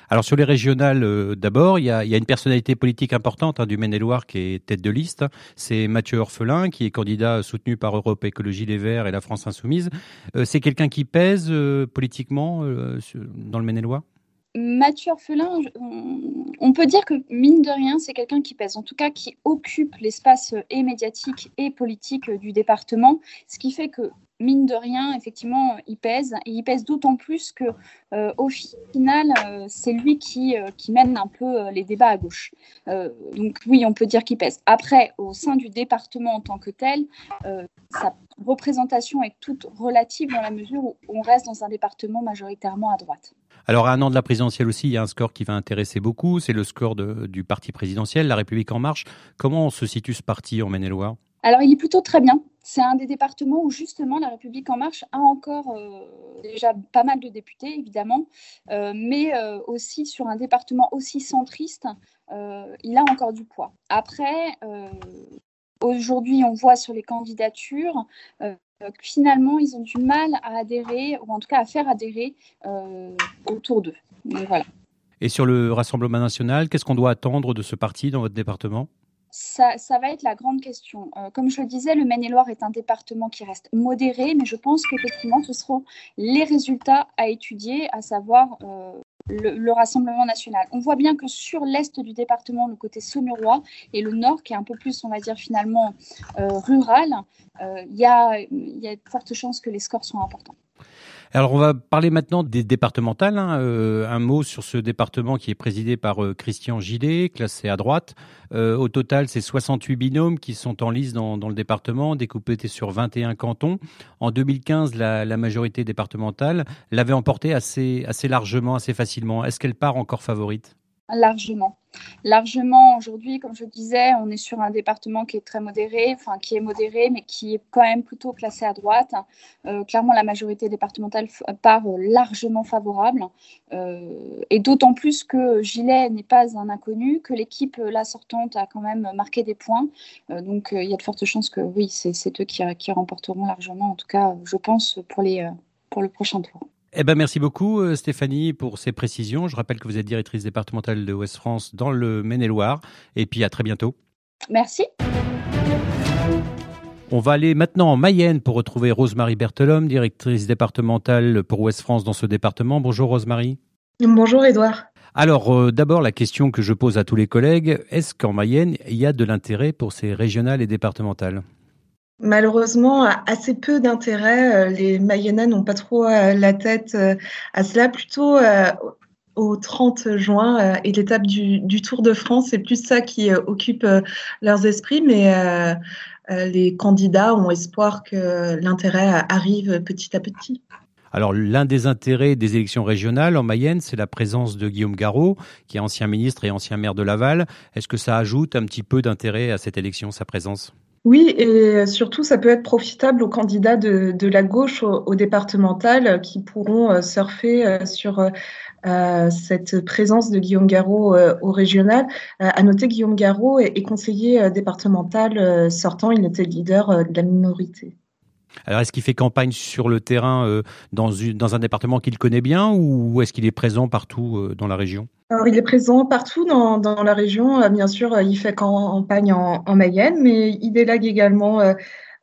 Alors sur les régionales, euh, d'abord, il y, a une personnalité politique importante hein, du Maine-et-Loire qui est tête de liste. C'est Mathieu Orphelin, qui est candidat soutenu par Europe Écologie Les Verts et la France Insoumise. Euh, c'est quelqu'un qui pèse euh, politiquement dans le Maine-et-Loire? Mathieu Orphelin, on peut dire que mine de rien, c'est quelqu'un qui pèse, en tout cas qui occupe l'espace et médiatique et politique du département, ce qui fait que mine de rien, effectivement, il pèse. Et il pèse d'autant plus que, euh, au final, euh, c'est lui qui, euh, qui mène un peu les débats à gauche. donc oui, on peut dire qu'il pèse. Après, au sein du département en tant que tel, sa représentation est toute relative dans la mesure où on reste dans un département majoritairement à droite. Alors, à un an de la présidentielle aussi, il y a un score qui va intéresser beaucoup, c'est le score du parti présidentiel, La République En Marche. Comment se situe ce parti en Maine-et-Loire? Alors, il est plutôt très bien. C'est un des départements où justement la République en marche a encore euh, déjà pas mal de députés, évidemment, euh, mais euh, aussi sur un département aussi centriste, il a encore du poids. Après, aujourd'hui, on voit sur les candidatures que finalement, ils ont du mal à adhérer, ou en tout cas à faire adhérer autour d'eux. Voilà. Et sur le Rassemblement national, qu'est-ce qu'on doit attendre de ce parti dans votre département? Ça, va être la grande question. Euh, comme je le disais, le Maine-et-Loire est un département qui reste modéré, mais je pense qu'effectivement, ce seront les résultats à étudier, à savoir euh, le, Rassemblement national. On voit bien que sur l'est du département, le côté saumurois, et le nord, qui est un peu plus, on va dire, finalement euh, rural, il y, a, y a de fortes chances que les scores soient importants. Alors on va parler maintenant des départementales. Hein. Euh, un mot sur ce département qui est présidé par euh, Christian Gillet, classé à droite. Euh, au total, c'est 68 binômes qui sont en lice dans, le département, découpés sur 21 cantons. En 2015, la, majorité départementale l'avait emporté assez, assez largement, assez facilement. Est-ce qu'elle part encore favorite? Largement. Largement, aujourd'hui, comme je disais, on est sur un département qui est très modéré, enfin qui est modéré, mais qui est quand même plutôt classé à droite. Euh, clairement, la majorité départementale part largement favorable. Euh, et d'autant plus que Gilet n'est pas un inconnu, que l'équipe, la sortante, a quand même marqué des points. Euh, donc, il y a de fortes chances que oui, c'est eux qui, qui, remporteront largement, en tout cas, je pense, pour, les, pour le prochain tour. Eh ben merci beaucoup euh, Stéphanie pour ces précisions. Je rappelle que vous êtes directrice départementale de Ouest France dans le Maine-et-Loire. Et puis à très bientôt. Merci. On va aller maintenant en Mayenne pour retrouver Rosemary Berthelhomme, directrice départementale pour Ouest France dans ce département. Bonjour Rosemary. Bonjour Edouard. Alors euh, d'abord la question que je pose à tous les collègues, est-ce qu'en Mayenne il y a de l'intérêt pour ces régionales et départementales? Malheureusement, assez peu d'intérêt. Euh, les Mayennais n'ont pas trop euh, la tête euh, à cela. Plutôt au 30 juin et l'étape du, Tour de France, c'est plus ça qui occupe leurs esprits, mais les candidats ont espoir que l'intérêt arrive petit à petit. Alors, l'un des intérêts des élections régionales en Mayenne, c'est la présence de Guillaume Garot, qui est ancien ministre et ancien maire de Laval. Est-ce que ça ajoute un petit peu d'intérêt à cette élection, sa présence? Oui, et surtout, ça peut être profitable aux candidats de, la gauche au, départemental qui pourront euh, surfer euh, sur euh, cette présence de Guillaume Garot au régional. à noter, Guillaume Garot est, conseiller départemental sortant, il était leader de la minorité. Alors, est-ce qu'il fait campagne sur le terrain dans, dans un département qu'il connaît bien ou est-ce qu'il est présent partout dans la région? Alors, il est présent partout dans, la région. Euh, bien sûr, euh, il fait campagne en, en Mayenne, mais il délègue également euh,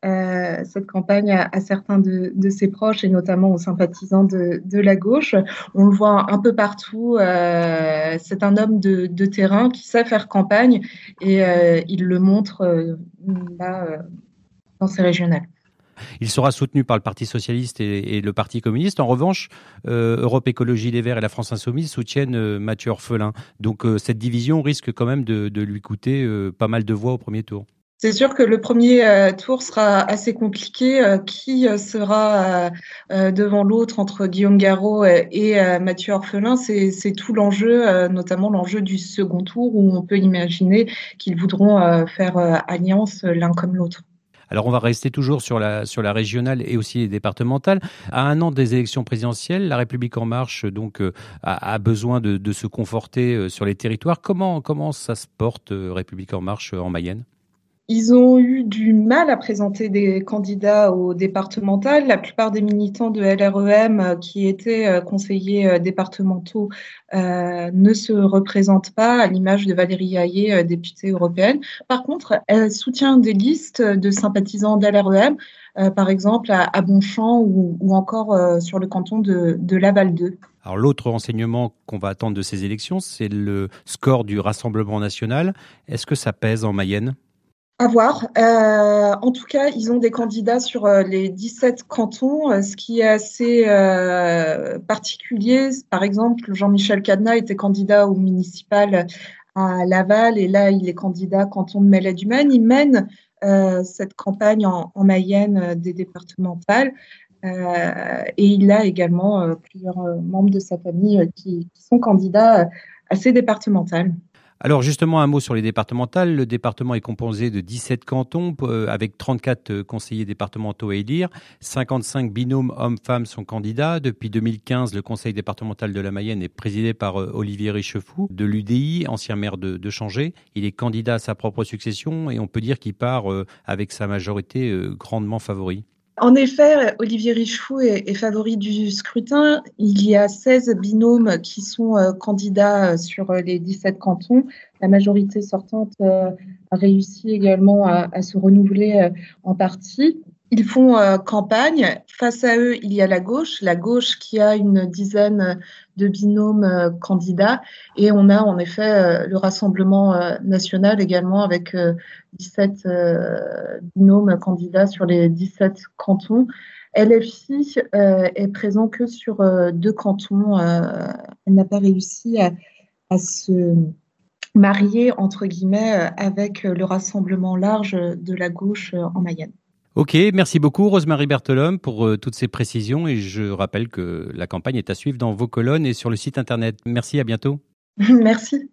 euh, cette campagne à, certains de, ses proches et notamment aux sympathisants de, la gauche. On le voit un peu partout. Euh, c'est un homme de, de, terrain qui sait faire campagne et euh, il le montre là dans ses régionales. Il sera soutenu par le Parti socialiste et, le Parti communiste. En revanche, Europe Écologie Les Verts et la France Insoumise soutiennent Mathieu Orphelin. Donc cette division risque quand même de, lui coûter pas mal de voix au premier tour. C'est sûr que le premier euh, tour sera assez compliqué. Euh, qui euh, sera devant l'autre entre Guillaume Garot et Mathieu Orphelin C'est tout l'enjeu, notamment l'enjeu du second tour où on peut imaginer qu'ils voudront faire alliance l'un comme l'autre. Alors on va rester toujours sur la, sur la régionale et aussi les départementales. À un an des élections présidentielles, la République en marche donc a, besoin de, de, se conforter sur les territoires. Comment, comment ça se porte République en marche en Mayenne? Ils ont eu du mal à présenter des candidats au départemental. La plupart des militants de LREM euh, qui étaient euh, conseillers euh, départementaux ne se représentent pas, à l'image de Valérie Hayé, députée européenne. Par contre, elle soutient des listes de sympathisants d'LREM, par exemple à, Bonchamp ou, encore sur le canton de, de Laval 2. Alors l'autre renseignement qu'on va attendre de ces élections, c'est le score du Rassemblement national. Est-ce que ça pèse en Mayenne? À voir. Euh, en tout cas, ils ont des candidats sur euh, les 17 cantons, euh, ce qui est assez particulier. Par exemple, Jean-Michel Cadena était candidat au municipal à Laval et là, il est candidat canton de Mellet-du-Maine. Il mène cette campagne en, Mayenne des départementales. et il a également plusieurs membres de sa famille qui, qui sont candidats à ces départementales. Alors justement, un mot sur les départementales. Le département est composé de 17 cantons euh, avec 34 euh, conseillers départementaux à élire. 55 binômes hommes-femmes sont candidats. Depuis 2015, le conseil départemental de la Mayenne est présidé par euh, Olivier Richefou de l'UDI, ancien maire de, de Changé. Il est candidat à sa propre succession et on peut dire qu'il part avec sa majorité grandement favori. En effet, Olivier Richefou est, favori du scrutin. Il y a 16 binômes qui sont euh, candidats euh, sur euh, les 17 cantons. La majorité sortante a réussi également à se renouveler en partie. Ils font euh, campagne. Face à eux, il y a la gauche, la gauche qui a une dizaine de binômes euh, candidats. Et on a en effet euh, le Rassemblement national également avec 17 binômes candidats sur les 17 cantons. LFI est présent que sur deux cantons. elle n'a pas réussi à se marier, entre guillemets, avec le rassemblement large de la gauche en Mayenne. Ok, merci beaucoup Rosemary Berthelum pour euh, toutes ces précisions et je rappelle que la campagne est à suivre dans vos colonnes et sur le site internet. Merci, à bientôt. (laughs) merci.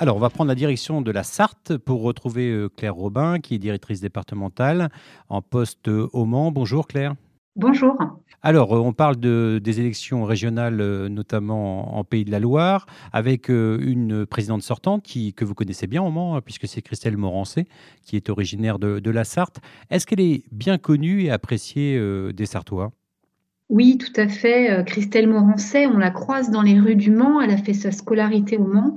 Alors, on va prendre la direction de la Sarthe pour retrouver euh, Claire Robin, qui est directrice départementale en poste au Mans. Bonjour Claire. Bonjour. Alors, euh, on parle de, des élections régionales, euh, notamment en, Pays de la Loire, avec euh, une présidente sortante qui, que vous connaissez bien au Mans, hein, puisque c'est Christelle Morancé, qui est originaire de, la Sarthe. Est-ce qu'elle est bien connue et appréciée des Sartois? Oui, tout à fait. Christelle Morancet, on la croise dans les rues du Mans. Elle a fait sa scolarité au Mans.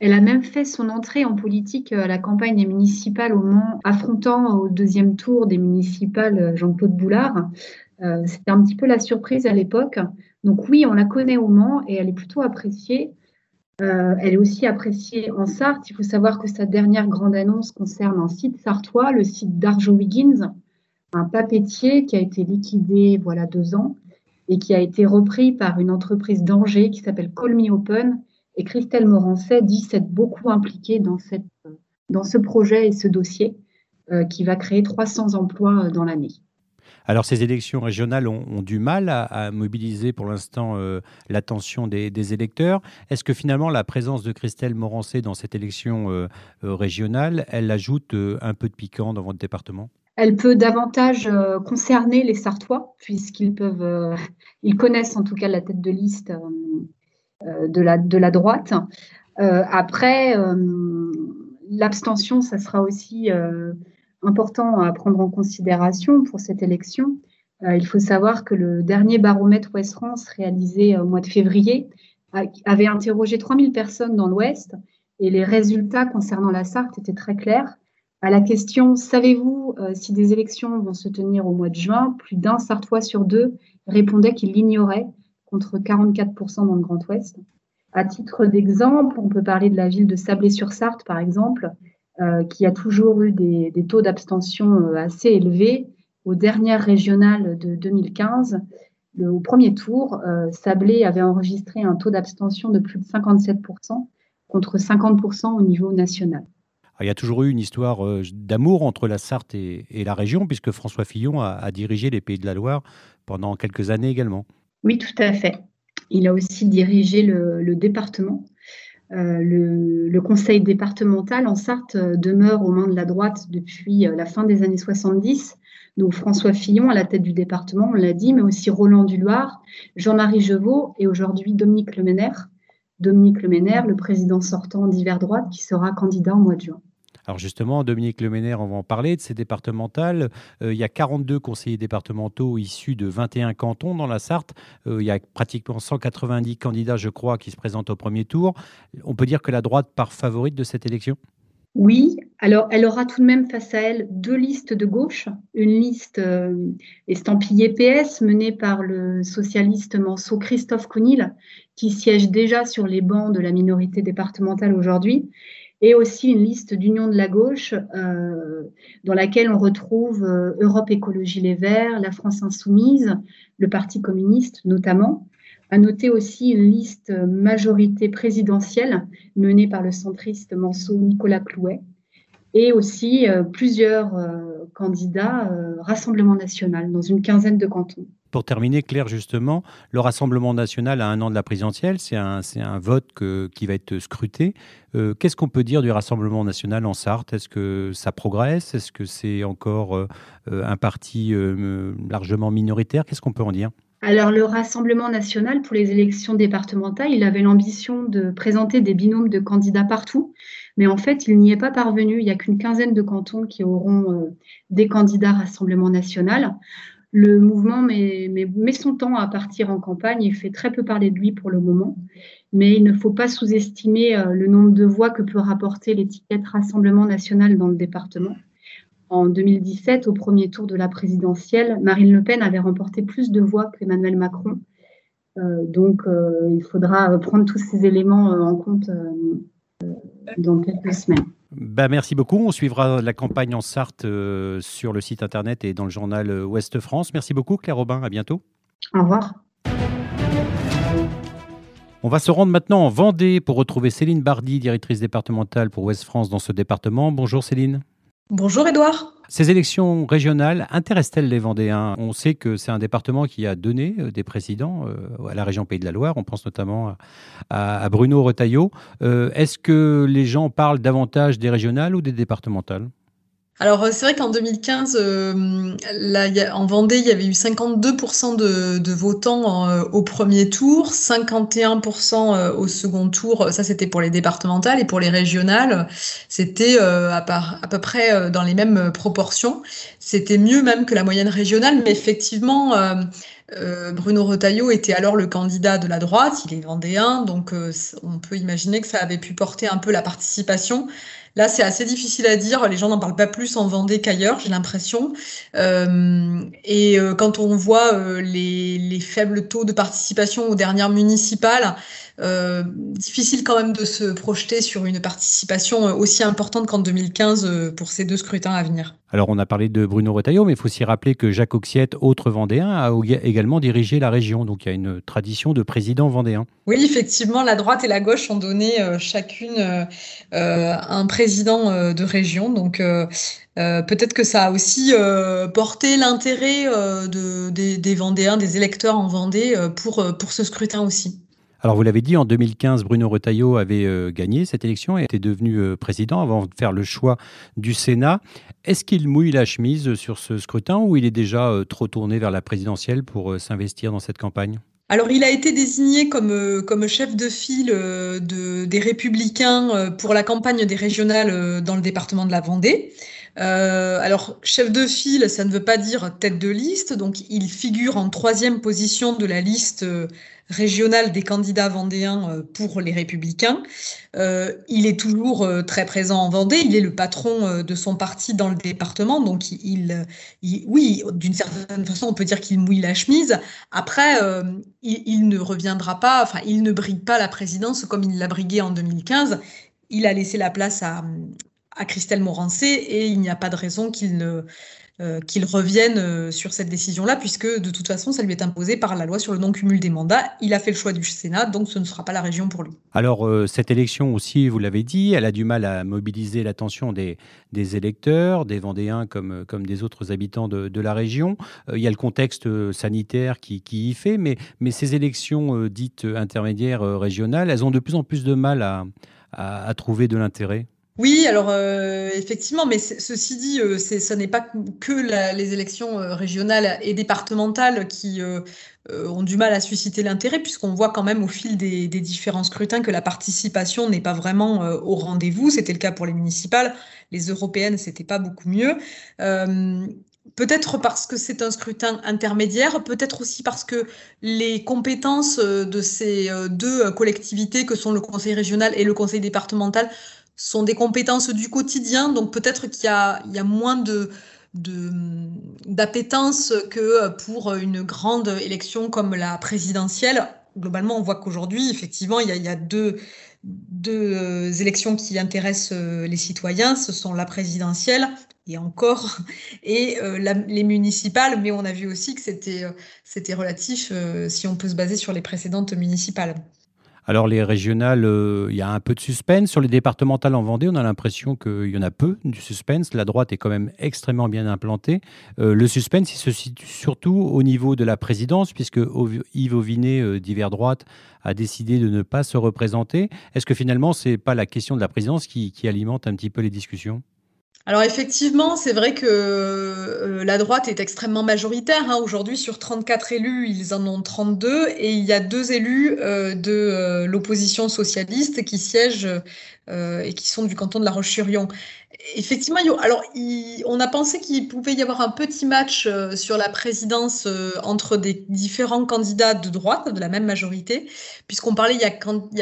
Elle a même fait son entrée en politique à la campagne des municipales au Mans, affrontant au deuxième tour des municipales Jean-Claude Boulard. Euh, c'était un petit peu la surprise à l'époque. Donc oui, on la connaît au Mans et elle est plutôt appréciée. Euh, elle est aussi appréciée en Sarthe. Il faut savoir que sa dernière grande annonce concerne un site sartois, le site d'Arjo-Wiggins, un papetier qui a été liquidé voilà deux ans et qui a été repris par une entreprise d'Angers qui s'appelle Call Me Open. Et Christelle Morancet dit s'être beaucoup impliquée dans ce projet et ce dossier euh, qui va créer 300 emplois dans l'année. Alors ces élections régionales ont, du mal à, mobiliser pour l'instant euh, l'attention des, électeurs. Est-ce que finalement la présence de Christelle Morancé dans cette élection euh, euh, régionale, elle ajoute un peu de piquant dans votre département? Elle peut davantage concerner les Sartois, puisqu'ils peuvent, ils connaissent en tout cas la tête de liste de, la, de la droite. après, l'abstention, ça sera aussi important à prendre en considération pour cette élection. Euh, il faut savoir que le dernier baromètre Ouest France réalisé au mois de février avait interrogé 3000 personnes dans l'Ouest et les résultats concernant la Sarthe étaient très clairs. À la question Savez-vous euh, si des élections vont se tenir au mois de juin plus d'un Sartois sur deux répondait qu'il l'ignorait, contre 44% dans le Grand Ouest. À titre d'exemple, on peut parler de la ville de Sablé-sur-Sarthe, par exemple, qui a toujours eu des, des taux d'abstention assez élevés. Aux dernières régionales de 2015, le, au premier tour, Sablé avait enregistré un taux d'abstention de plus de 57% contre 50% au niveau national. il y a toujours eu une histoire d'amour entre la Sarthe et, la région, puisque François Fillon a, dirigé les Pays de la Loire pendant quelques années également. Oui, tout à fait. Il a aussi dirigé le, département. Euh, le, conseil départemental en Sarthe euh, demeure aux mains de la droite depuis euh, la fin des années 70. Donc François Fillon à la tête du département, on l'a dit, mais aussi Roland Duloir, Jean-Marie Jevaux et aujourd'hui Dominique Lemener. Dominique Lemener, le président sortant d'hiver droite, qui sera candidat au mois de juin. Alors justement, Dominique Leméner, on va en parler de ces départementales. Euh, il y a 42 conseillers départementaux issus de 21 cantons dans la Sarthe. Euh, il y a pratiquement 190 candidats, je crois, qui se présentent au premier tour. On peut dire que la droite part favorite de cette élection? Oui, alors elle aura tout de même face à elle deux listes de gauche, une liste euh, estampillée PS menée par le socialiste manceau Christophe Counil, qui siège déjà sur les bancs de la minorité départementale aujourd'hui, et aussi une liste d'union de la gauche euh, dans laquelle on retrouve euh, Europe Écologie Les Verts, la France Insoumise, le Parti communiste notamment. À noter aussi une liste majorité présidentielle menée par le centriste manceau Nicolas Clouet et aussi euh, plusieurs candidats Rassemblement national dans une quinzaine de cantons. Pour terminer, Claire, justement, le Rassemblement national a un an de la présidentielle, c'est un, vote qui va être scruté. Euh, qu'est-ce qu'on peut dire du Rassemblement national en Sarthe? Est-ce que ça progresse? Est-ce que c'est encore euh, un parti euh, largement minoritaire? Qu'est-ce qu'on peut en dire? Alors, le Rassemblement national, pour les élections départementales, il avait l'ambition de présenter des binômes de candidats partout, mais en fait, il n'y est pas parvenu. Il n'y a qu'une quinzaine de cantons qui auront des candidats Rassemblement national le mouvement met, son temps à partir en campagne et fait très peu parler de lui pour le moment. Mais il ne faut pas sous-estimer euh, le nombre de voix que peut rapporter l'étiquette Rassemblement national dans le département. En 2017, au premier tour de la présidentielle, Marine Le Pen avait remporté plus de voix qu'Emmanuel Macron. Euh, donc, euh, il faudra prendre tous ces éléments en compte dans quelques semaines. Bah, merci beaucoup. On suivra la campagne en Sarthe euh, sur le site internet et dans le journal euh, Ouest France. Merci beaucoup, Claire Robin. À bientôt. Au revoir. On va se rendre maintenant en Vendée pour retrouver Céline Bardy, directrice départementale pour Ouest France dans ce département. Bonjour Céline. Bonjour Edouard. Ces élections régionales intéressent-elles les Vendéens? On sait que c'est un département qui a donné euh, des présidents euh, à la région Pays de la Loire. On pense notamment à, Bruno Retailleau. Euh, est-ce que les gens parlent davantage des régionales ou des départementales? Alors, euh, c'est vrai qu'en 2015, euh, en Vendée, il y avait eu 52% de, votants euh, au premier tour, 51% au second tour. Ça, c'était pour les départementales et pour les régionales, c'était à, peu près dans les mêmes proportions. C'était mieux même que la moyenne régionale, mais effectivement, Bruno Retailleau était alors le candidat de la droite, il est vendéen, donc on peut imaginer que ça avait pu porter un peu la participation. Là, c'est assez difficile à dire. Les gens n'en parlent pas plus en Vendée qu'ailleurs, j'ai l'impression. Euh, et euh, quand on voit euh, les, les, faibles taux de participation aux dernières municipales, difficile quand même de se projeter sur une participation aussi importante qu'en 2015 euh, pour ces deux scrutins à venir. Alors on a parlé de Bruno Retailleau, mais il faut aussi rappeler que Jacques Auxiette, autre Vendéen, a également dirigé la région. Donc il y a une tradition de président vendéen. Oui, effectivement, la droite et la gauche ont donné chacune un président de région. Donc peut-être que ça a aussi porté l'intérêt des, des, Vendéens, des électeurs en Vendée pour, pour ce scrutin aussi. Alors vous l'avez dit, en 2015, Bruno Retailleau avait euh, gagné cette élection et était devenu euh, président avant de faire le choix du Sénat. Est-ce qu'il mouille la chemise sur ce scrutin ou il est déjà euh, trop tourné vers la présidentielle pour s'investir dans cette campagne? Alors, il a été désigné comme, chef de file de, des Républicains pour la campagne des régionales dans le département de la Vendée. Alors, chef de file, ça ne veut pas dire tête de liste, donc il figure en troisième position de la liste régional des candidats vendéens euh, pour les Républicains. Euh, il est toujours euh, très présent en Vendée. Il est le patron de son parti dans le département. Donc, il, oui, d'une certaine façon, on peut dire qu'il mouille la chemise. Après, il, ne reviendra pas, enfin, il ne brigue pas la présidence comme il l'a brigué en 2015. Il a laissé la place à, à Christelle Morancé et il n'y a pas de raison qu'il ne euh, revienne euh, sur cette décision-là, puisque de toute façon, ça lui est imposé par la loi sur le non-cumul des mandats. Il a fait le choix du Sénat, donc ce ne sera pas la région pour lui. Alors, euh, cette élection aussi, vous l'avez dit, elle a du mal à mobiliser l'attention des, des électeurs, des Vendéens comme, comme des autres habitants de, la région. il y a le contexte sanitaire qui, y fait, mais, mais ces élections dites intermédiaires régionales, elles ont de plus en plus de mal à trouver de l'intérêt. Oui, alors euh, effectivement, mais ceci dit, euh, ce n'est pas que les élections euh, régionales et départementales qui ont du mal à susciter l'intérêt, puisqu'on voit quand même au fil des, différents scrutins que la participation n'est pas vraiment au rendez-vous. C'était le cas pour les municipales, les européennes, c'était pas beaucoup mieux. Peut-être parce que c'est un scrutin intermédiaire, peut-être aussi parce que les compétences de ces deux collectivités que sont le Conseil régional et le Conseil départemental sont des compétences du quotidien, donc peut-être qu'il y a, il y a moins de d'appétence que pour une grande élection comme la présidentielle. Globalement, on voit qu'aujourd'hui, effectivement, il y a, il y a deux, deux élections qui intéressent les citoyens. Ce sont la présidentielle et encore, (laughs) et euh, les municipales, mais on a vu aussi que c'était c'était relatif euh, si on peut se baser sur les précédentes municipales. Alors les régionales, euh, il y a un peu de suspense. Sur les départementales en Vendée, on a l'impression qu'il y en a peu du suspense. La droite est quand même extrêmement bien implantée. Euh, le suspense, il se situe surtout au niveau de la présidence, puisque Yves Auvinet, euh, d'hiver droite, a décidé de ne pas se représenter. Est-ce que finalement, ce n'est pas la question de la présidence qui, qui alimente un petit peu les discussions? Alors effectivement, c'est vrai que euh, la droite est extrêmement majoritaire. Hein. Aujourd'hui, sur 34 élus, ils en ont 32 et il y a deux élus euh, de euh, l'opposition socialiste qui siègent et qui sont du canton de la Roche-sur-Yon. Effectivement, alors on a pensé qu'il pouvait y avoir un petit match euh, sur la présidence euh, entre des différents candidats de droite, de la même majorité, puisqu'on parlait il y,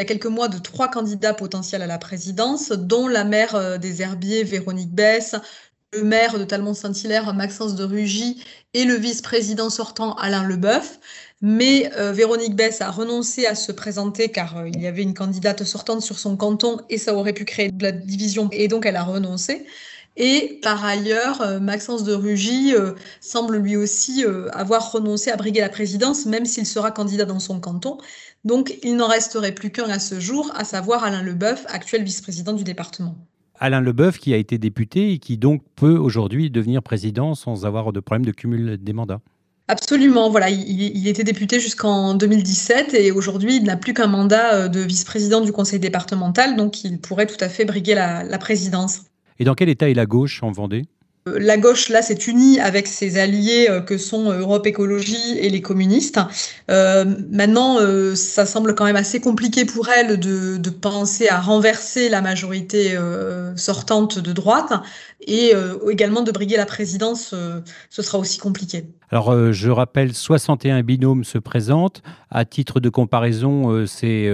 a, quelques mois de trois candidats potentiels à la présidence, dont la maire des Herbiers, Véronique Bess, le maire de Talmont-Saint-Hilaire, Maxence de Rugy, et le vice-président sortant, Alain Leboeuf. Mais euh, Véronique Bess a renoncé à se présenter car euh, il y avait une candidate sortante sur son canton et ça aurait pu créer de la division et donc elle a renoncé. Et par ailleurs, euh, Maxence de Rugy semble lui aussi avoir renoncé à briguer la présidence, même s'il sera candidat dans son canton. Donc il n'en resterait plus qu'un à ce jour, à savoir Alain Leboeuf, actuel vice-président du département. Alain Leboeuf qui a été député et qui donc peut aujourd'hui devenir président sans avoir de problème de cumul des mandats. Absolument, voilà, il, il était député jusqu'en 2017 et aujourd'hui il n'a plus qu'un mandat euh, de vice-président du conseil départemental, donc il pourrait tout à fait briguer la, la présidence. Et dans quel état est la gauche en Vendée? Euh, la gauche, là, s'est unie avec ses alliés euh, que sont Europe Écologie et les communistes. Euh, maintenant, euh, ça semble quand même assez compliqué pour elle de, de penser à renverser la majorité euh, sortante de droite et également de briguer la présidence, ce sera aussi compliqué. Alors, je rappelle, 61 binômes se présentent. À titre de comparaison, c'est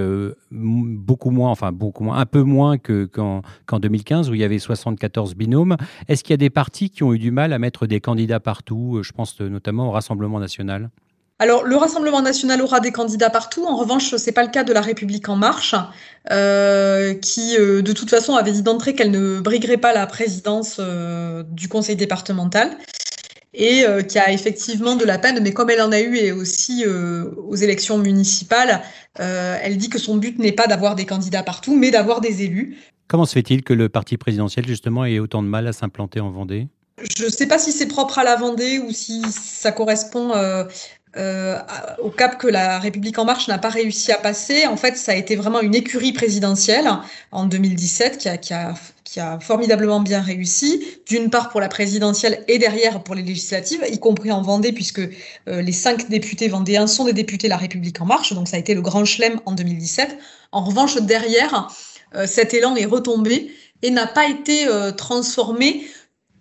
beaucoup moins, enfin beaucoup moins, un peu moins qu'en qu 2015 où il y avait 74 binômes. Est-ce qu'il y a des partis qui ont eu du mal à mettre des candidats partout Je pense notamment au Rassemblement national? Alors, le Rassemblement national aura des candidats partout. En revanche, c'est pas le cas de la République en marche, euh, qui, euh, de toute façon, avait dit d'entrée qu'elle ne briguerait pas la présidence euh, du conseil départemental et euh, qui a effectivement de la peine, mais comme elle en a eu et aussi euh, aux élections municipales, euh, elle dit que son but n'est pas d'avoir des candidats partout, mais d'avoir des élus. Comment se fait-il que le parti présidentiel, justement, ait autant de mal à s'implanter en Vendée? Je ne sais pas si c'est propre à la Vendée ou si ça correspond euh, euh, au cap que la République en marche n'a pas réussi à passer. En fait, ça a été vraiment une écurie présidentielle en 2017 qui a, qui a, qui a formidablement bien réussi, d'une part pour la présidentielle et derrière pour les législatives, y compris en Vendée, puisque euh, les cinq députés vendéens sont des députés de la République en marche. Donc ça a été le grand chelem en 2017. En revanche, derrière, euh, cet élan est retombé et n'a pas été euh, transformé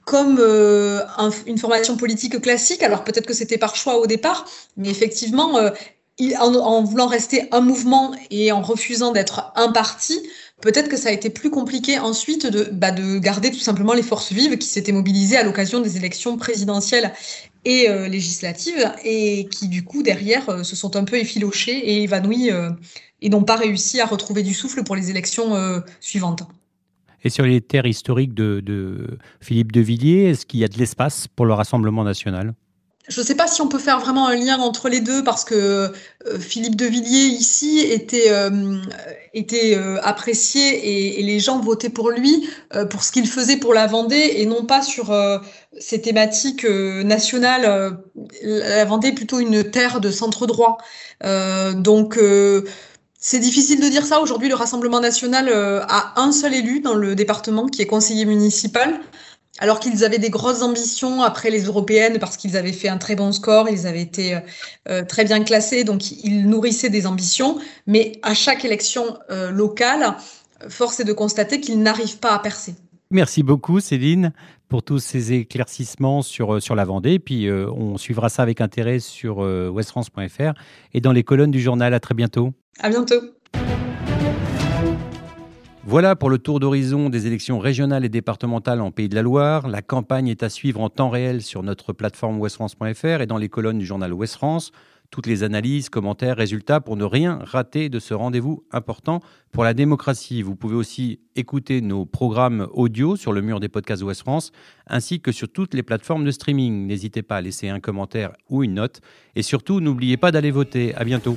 comme euh, un, une formation politique classique. Alors peut-être que c'était par choix au départ, mais effectivement, euh, il, en, en, voulant rester un mouvement et en refusant d'être un parti, peut-être que ça a été plus compliqué ensuite de, bah, de garder tout simplement les forces vives qui s'étaient mobilisées à l'occasion des élections présidentielles et euh, législatives et qui du coup derrière euh, se sont un peu effilochées et évanouies euh, et n'ont pas réussi à retrouver du souffle pour les élections suivantes. Et sur les terres historiques de, Philippe de Villiers, est-ce qu'il y a de l'espace pour le Rassemblement national? Je ne sais pas si on peut faire vraiment un lien entre les deux parce que euh, Philippe de Villiers ici était, euh, était euh, apprécié et, et, les gens votaient pour lui pour ce qu'il faisait pour la Vendée et non pas sur ces thématiques nationales. la Vendée est plutôt une terre de centre droit. donc c'est difficile de dire ça. Aujourd'hui, le Rassemblement national a un seul élu dans le département qui est conseiller municipal alors qu'ils avaient des grosses ambitions après les européennes parce qu'ils avaient fait un très bon score, ils avaient été euh, très bien classés, donc ils nourrissaient des ambitions. Mais à chaque élection euh, locale, force est de constater qu'ils n'arrivent pas à percer. Merci beaucoup Céline pour tous ces éclaircissements sur, euh, sur la Vendée. Puis on suivra ça avec intérêt sur westfrance.fr et dans les colonnes du journal. À très bientôt. À bientôt. Voilà pour le tour d'horizon des élections régionales et départementales en Pays de la Loire. La campagne est à suivre en temps réel sur notre plateforme westfrance.fr et dans les colonnes du journal Ouest France. Toutes les analyses, commentaires, résultats pour ne rien rater de ce rendez-vous important pour la démocratie. Vous pouvez aussi écouter nos programmes audio sur le mur des podcasts Ouest France ainsi que sur toutes les plateformes de streaming. N'hésitez pas à laisser un commentaire ou une note et surtout n'oubliez pas d'aller voter. À bientôt.